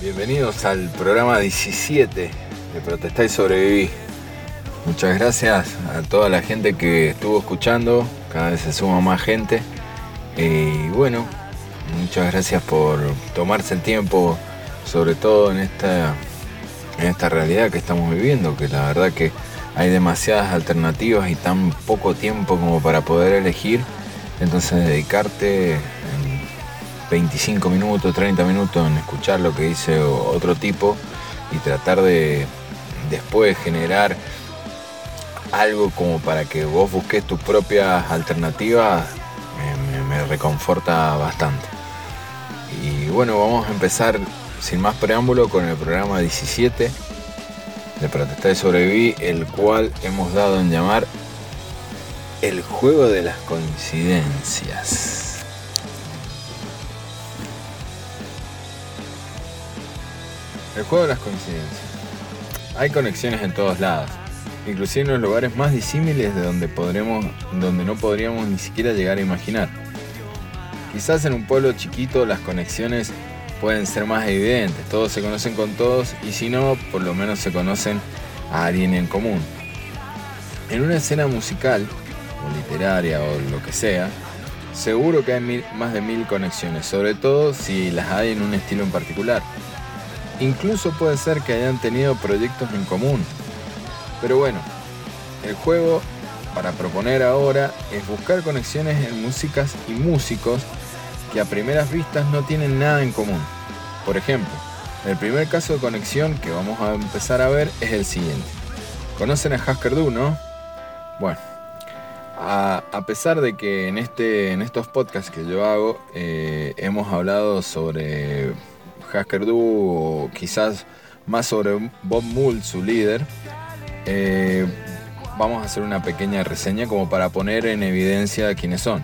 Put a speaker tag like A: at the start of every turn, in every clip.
A: Bienvenidos al programa 17 de Protestar y Sobrevivir. Muchas gracias a toda la gente que estuvo escuchando, cada vez se suma más gente. Y bueno, muchas gracias por tomarse el tiempo, sobre todo en esta, en esta realidad que estamos viviendo, que la verdad que hay demasiadas alternativas y tan poco tiempo como para poder elegir. Entonces dedicarte 25 minutos, 30 minutos en escuchar lo que dice otro tipo y tratar de después generar algo como para que vos busques tus propias alternativas me, reconforta bastante. Y bueno, vamos a empezar sin más preámbulo con el programa 17 de Protestar y Sobrevivir, el cual hemos dado en llamar el juego de las coincidencias. El juego de las coincidencias. Hay conexiones en todos lados, inclusive en los lugares más disímiles de donde, podremos, donde no podríamos ni siquiera llegar a imaginar. Quizás en un pueblo chiquito las conexiones pueden ser más evidentes, todos se conocen con todos y si no, por lo menos se conocen a alguien en común. En una escena musical, o literaria o lo que sea, seguro que hay más de mil conexiones, sobre todo si las hay en un estilo en particular. Incluso puede ser que hayan tenido proyectos en común. Pero bueno, el juego para proponer ahora es buscar conexiones en músicas y músicos que a primeras vistas no tienen nada en común. Por ejemplo, el primer caso de conexión que vamos a empezar a ver es el siguiente. ¿Conocen a Hasker Du, no? Bueno, a, pesar de que en, este, en estos podcasts que yo hago eh, hemos hablado sobre Hasker Du o quizás más sobre Bob Mould, su líder, eh, vamos a hacer una pequeña reseña como para poner en evidencia quiénes son.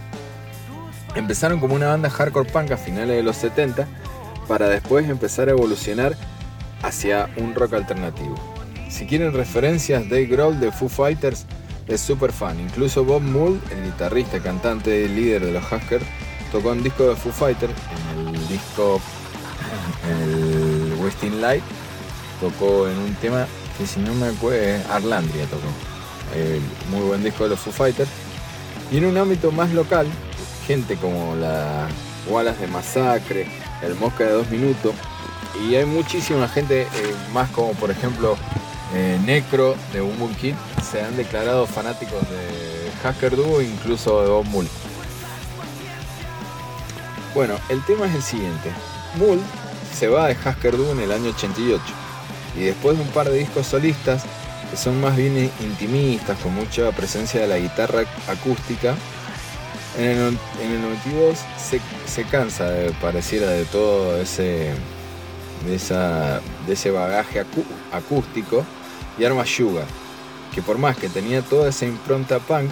A: Empezaron como una banda hardcore punk a finales de los 70 para después empezar a evolucionar hacia un rock alternativo. Si quieren referencias, Dave Grohl de Foo Fighters es súper fan. Incluso Bob Mould, el guitarrista, cantante y líder de los Huskers, tocó un disco de Foo Fighters en el disco el Westin Light, tocó en un tema que si no me acuerdo, Arlandria tocó. El muy buen disco de los Foo Fighters. Y en un ámbito más local, gente como la Wallace de Masacre, el Mosca de Dos Minutos, y hay muchísima gente eh, más como por ejemplo eh, Necro de Boom Kid se han declarado fanáticos de Hacker Duo incluso de Bob Mull. Bueno, el tema es el siguiente. Mull se va de Hasker Du en el año 88 y después de un par de discos solistas que son más bien intimistas, con mucha presencia de la guitarra acústica, en el, 92 se, cansa, de, pareciera, de todo ese, de, esa, de ese bagaje acústico y arma Sugar, que por más que tenía toda esa impronta punk,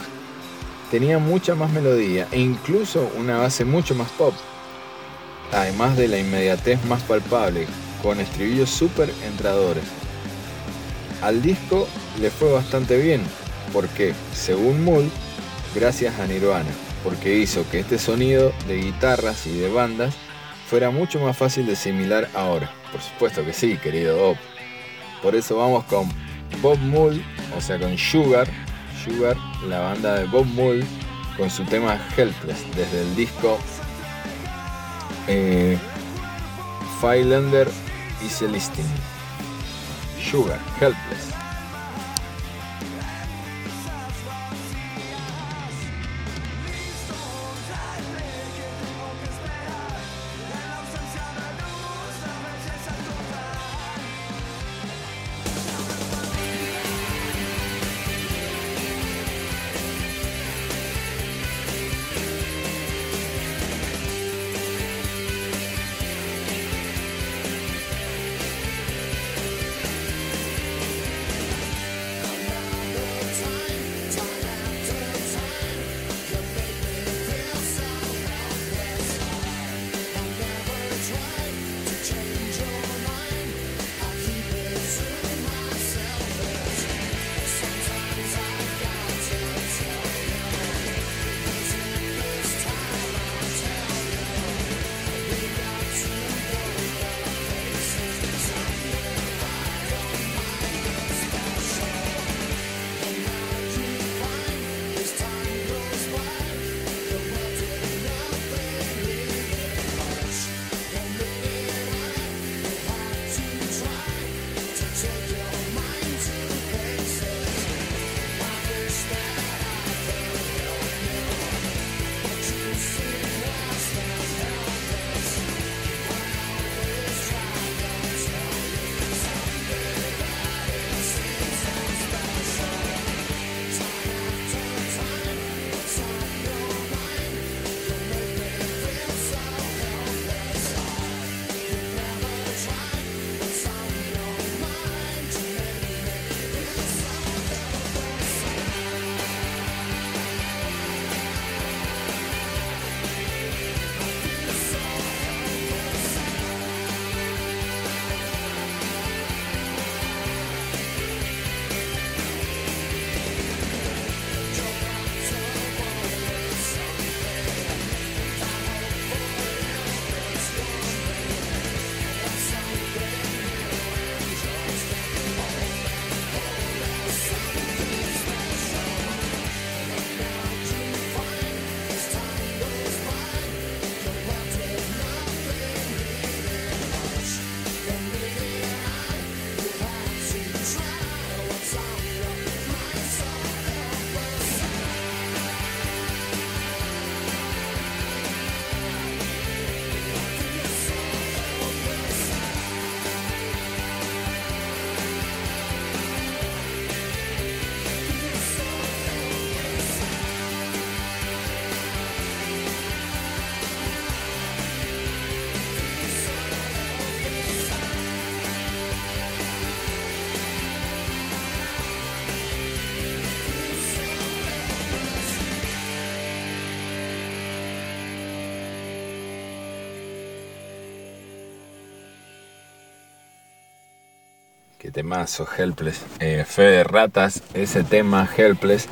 A: tenía mucha más melodía e incluso una base mucho más pop además de la inmediatez más palpable, con estribillos súper entradores. Al disco le fue bastante bien, porque, según Mull, gracias a Nirvana, porque hizo que este sonido de guitarras y de bandas fuera mucho más fácil de asimilar ahora. Por supuesto que sí, querido Bob. Por eso vamos con Bob Mull, o sea, con Sugar, Sugar, la banda de Bob Mull, con su tema Helpless, desde el disco eh, Filelander y Celestine. Sugar, Helpless. Qué Helpless. Eh, fe de ratas, ese tema, Helpless,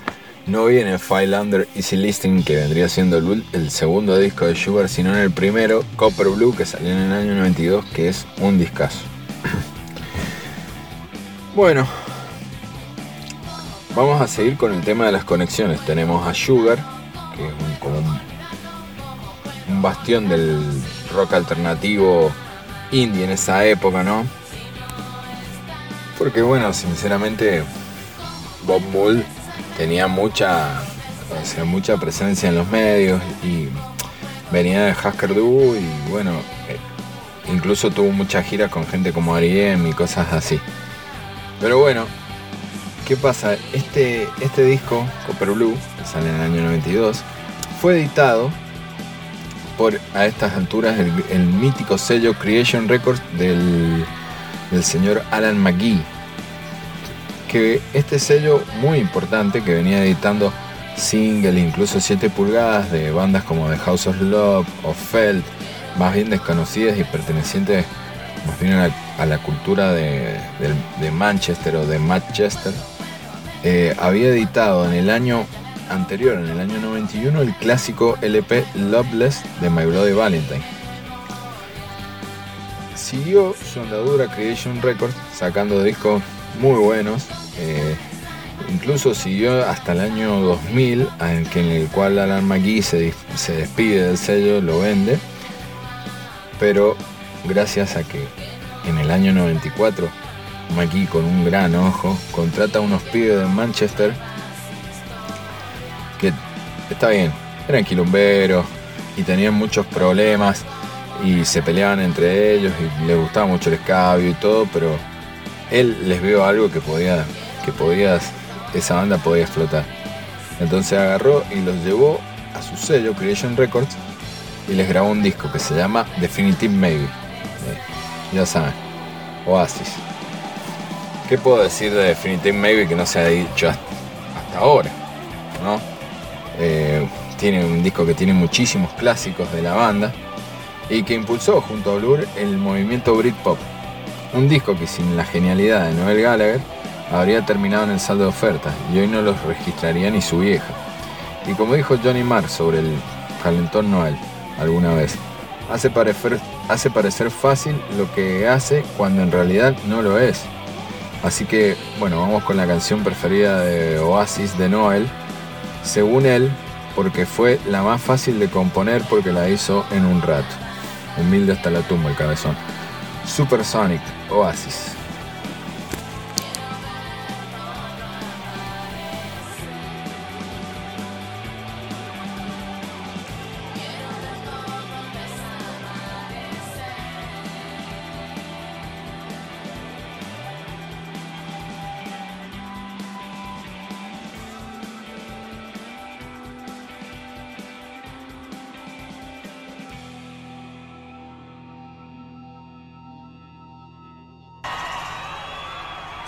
A: no viene en File Under Easy Listing, que vendría siendo el, segundo disco de Sugar, sino en el primero, Copper Blue, que salió en el año 92, que es un discazo. bueno, vamos a seguir con el tema de las conexiones. Tenemos a Sugar, que es como un bastión del rock alternativo indie en esa época, ¿no? Porque bueno, sinceramente Bob Mould tenía mucha, mucha presencia en los medios y venía de Husker Du y bueno, eh, incluso tuvo muchas giras con gente como Ariem y cosas así. Pero bueno, ¿qué pasa? Este, este disco, Copper Blue, que sale en el año 92, fue editado por a estas alturas el, mítico sello Creation Records del, del señor Alan McGee que este sello muy importante que venía editando singles, incluso 7 pulgadas de bandas como The House of Love o Felt, más bien desconocidas y pertenecientes más bien a la, cultura de, Manchester o de Manchester, eh, había editado en el año anterior, en el año 91, el clásico LP Loveless de My Bloody Valentine. Siguió su andadura Creation Records sacando discos muy buenos, eh, incluso siguió hasta el año 2000, en, el cual Alan McGee se, despide del sello, lo vende, pero gracias a que en el año 94 McGee con un gran ojo contrata a unos pibes de Manchester que está bien, eran quilomberos y tenían muchos problemas y se peleaban entre ellos y les gustaba mucho el escabio y todo, pero él les vio algo que podía, que podías, esa banda podía explotar. Entonces agarró y los llevó a su sello Creation Records y les grabó un disco que se llama Definitive Maybe. Eh, ya saben, Oasis. ¿Qué puedo decir de Definitive Maybe que no se ha dicho hasta, ahora? ¿no? Eh, tiene un disco que tiene muchísimos clásicos de la banda y que impulsó junto a Blur el movimiento Britpop un disco que sin la genialidad de Noel Gallagher habría terminado en el saldo de ofertas y hoy no los registraría ni su vieja. Y como dijo Johnny Marr sobre el calentón Noel alguna vez, hace parecer, hace parecer fácil lo que hace cuando en realidad no lo es. Así que, bueno, vamos con la canción preferida de Oasis de Noel, según él, porque fue la más fácil de componer porque la hizo en un rato. Humilde hasta la tumba el cabezón. Supersonic Oasis.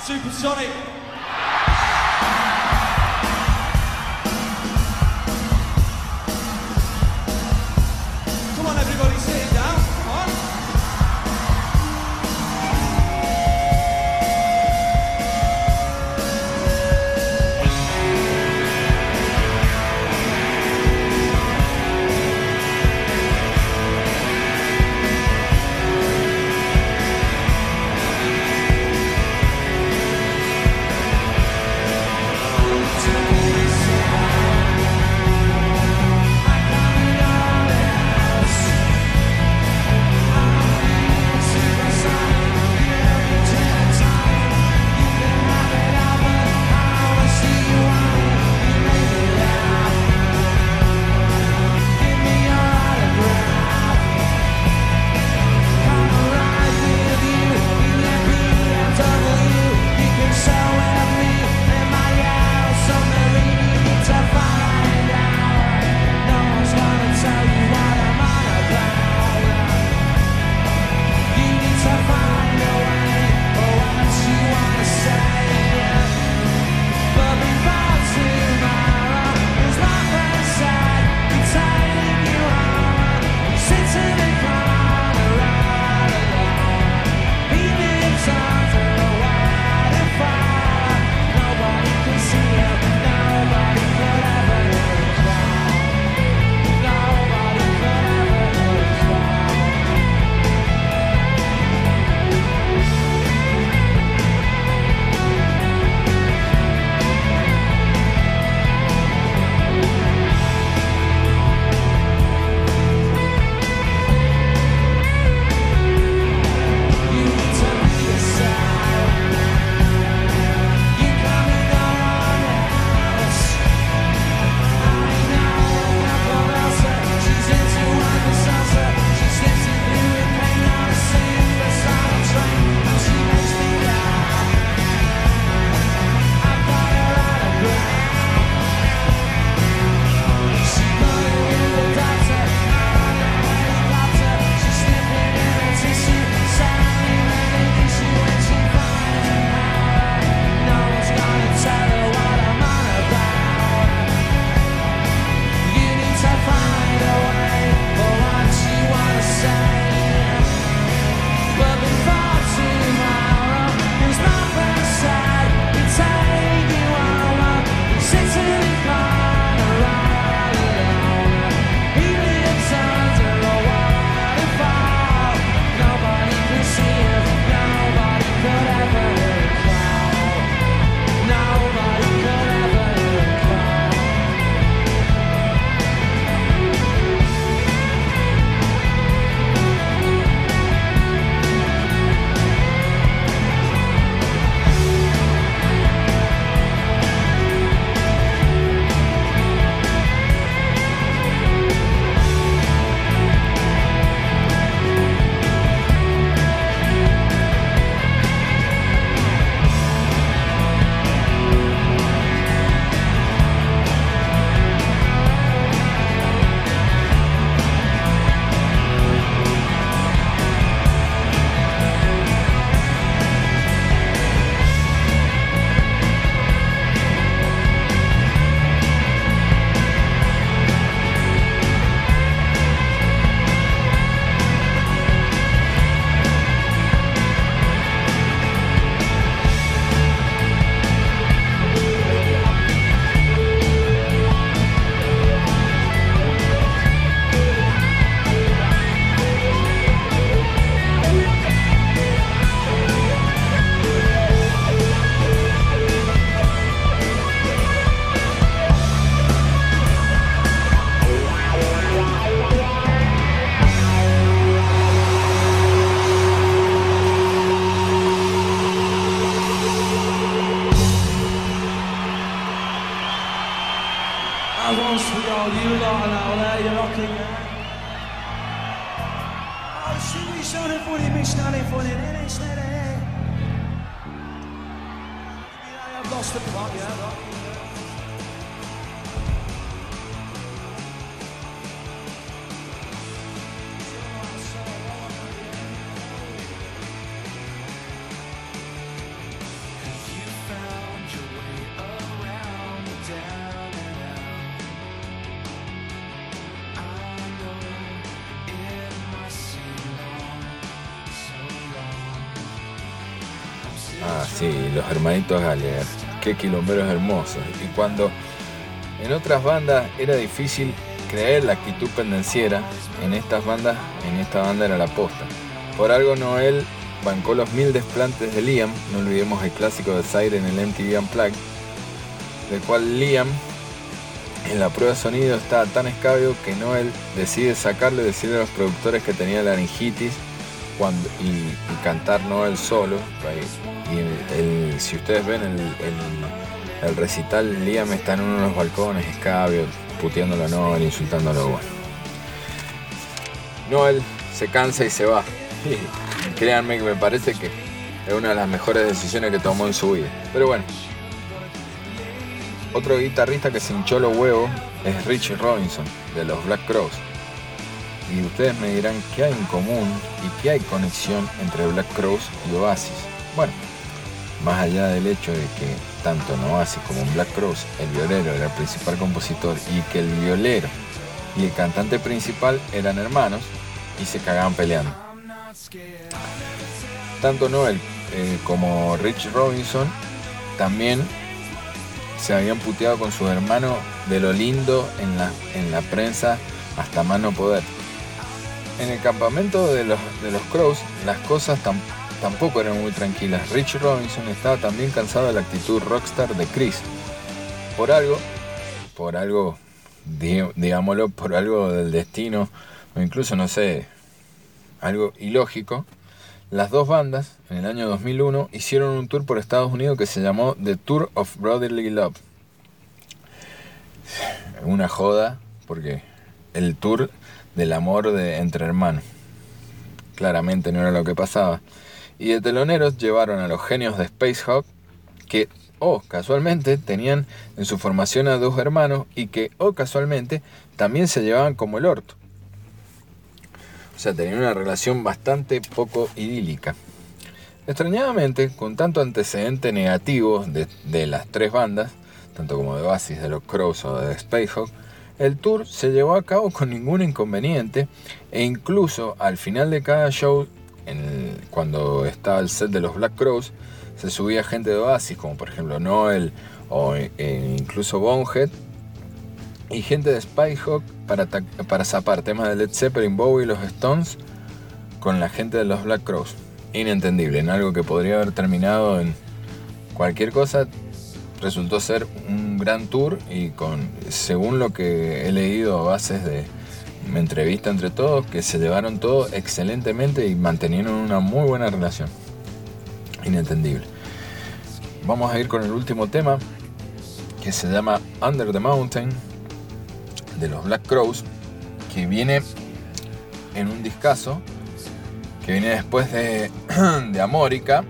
B: Supersonic.
A: Sí, los hermanitos Gallagher. Qué quilomberos hermosos. Y cuando en otras bandas era difícil creer la actitud pendenciera, en estas bandas, en esta banda era la posta. Por algo Noel bancó los mil desplantes de Liam, no olvidemos el clásico de Zaire en el MTV Unplugged, del cual Liam en la prueba de sonido estaba tan escabio que Noel decide sacarle y decirle a los productores que tenía laringitis y, cantar Noel solo. Y si ustedes ven el, recital, Liam está en uno de los balcones, escabio, puteándolo a Noel, insultándolo. Bueno. Noel se cansa y se va. créanme que me parece que es una de las mejores decisiones que tomó en su vida. Pero bueno. Otro guitarrista que se hinchó los huevos es Richie Robinson, de los Black Crows. Y ustedes me dirán qué hay en común y qué hay conexión entre Black Crows y Oasis. Bueno, más allá del hecho de que tanto en Oasis como en Black Cross el violero era el principal compositor y que el violero y el cantante principal eran hermanos y se cagaban peleando. Tanto Noel eh, como Rich Robinson también se habían puteado con su hermano de lo lindo en la, en la prensa hasta más no poder. En el campamento de los, de los Crows las cosas tampoco eran muy tranquilas. Rich Robinson estaba también cansado de la actitud rockstar de Chris. Por algo, por algo, digámoslo, por algo del destino, o incluso, no sé, algo ilógico, las dos bandas, en el año 2001, hicieron un tour por Estados Unidos que se llamó The Tour of Brotherly Love. Una joda, porque el tour del amor de, entre hermanos. Claramente no era lo que pasaba. Y de teloneros llevaron a los genios de Space Hawk, que, oh, casualmente, tenían en su formación a dos hermanos y que, oh, casualmente, también se llevaban como el orto. O sea, tenían una relación bastante poco idílica. Extrañadamente, con tanto antecedente negativo de, de las tres bandas, tanto como de Oasis, de los Crows o de Spacehawk, el tour se llevó a cabo con ningún inconveniente e incluso al final de cada show cuando estaba el set de los Black Crows, se subía gente de Oasis, como por ejemplo Noel o e incluso Bonehead, y gente de Spyhawk para, para zapar temas de Led Zeppelin, Bowie y los Stones con la gente de los Black Crows. Inentendible, en algo que podría haber terminado en cualquier cosa, resultó ser un gran tour y con, según lo que he leído a bases de, entrevista entre todos, que se llevaron todo excelentemente y mantenieron una muy buena relación. Inentendible. Vamos a ir con el último tema, que se llama Under the Mountain, de los Black Crows, que viene en un discazo, que viene después de, de Amórica,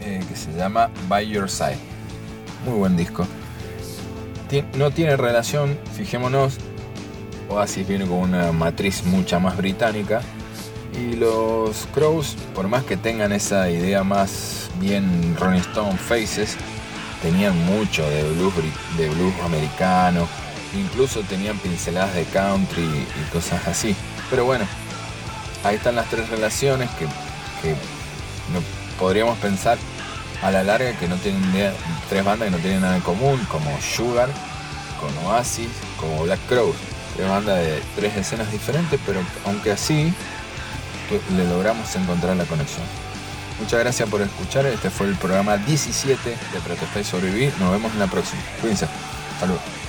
A: eh, que se llama By Your Side. Muy buen disco. No tiene relación, fijémonos, Oasis viene con una matriz mucha más británica. Y los Crows, por más que tengan esa idea más bien Rolling Stone Faces, tenían mucho de blues, de blues americano, incluso tenían pinceladas de country y cosas así. Pero bueno, ahí están las tres relaciones que, no, podríamos pensar a la larga que no tienen tres bandas que no tienen nada en común, como Sugar, con Oasis, como Black Crows de banda de tres escenas diferentes, pero aunque así le logramos encontrar la conexión. Muchas gracias por escuchar. Este fue el programa 17 de Protestar y Sobrevivir. Nos vemos en la próxima. Cuídense. Saludos.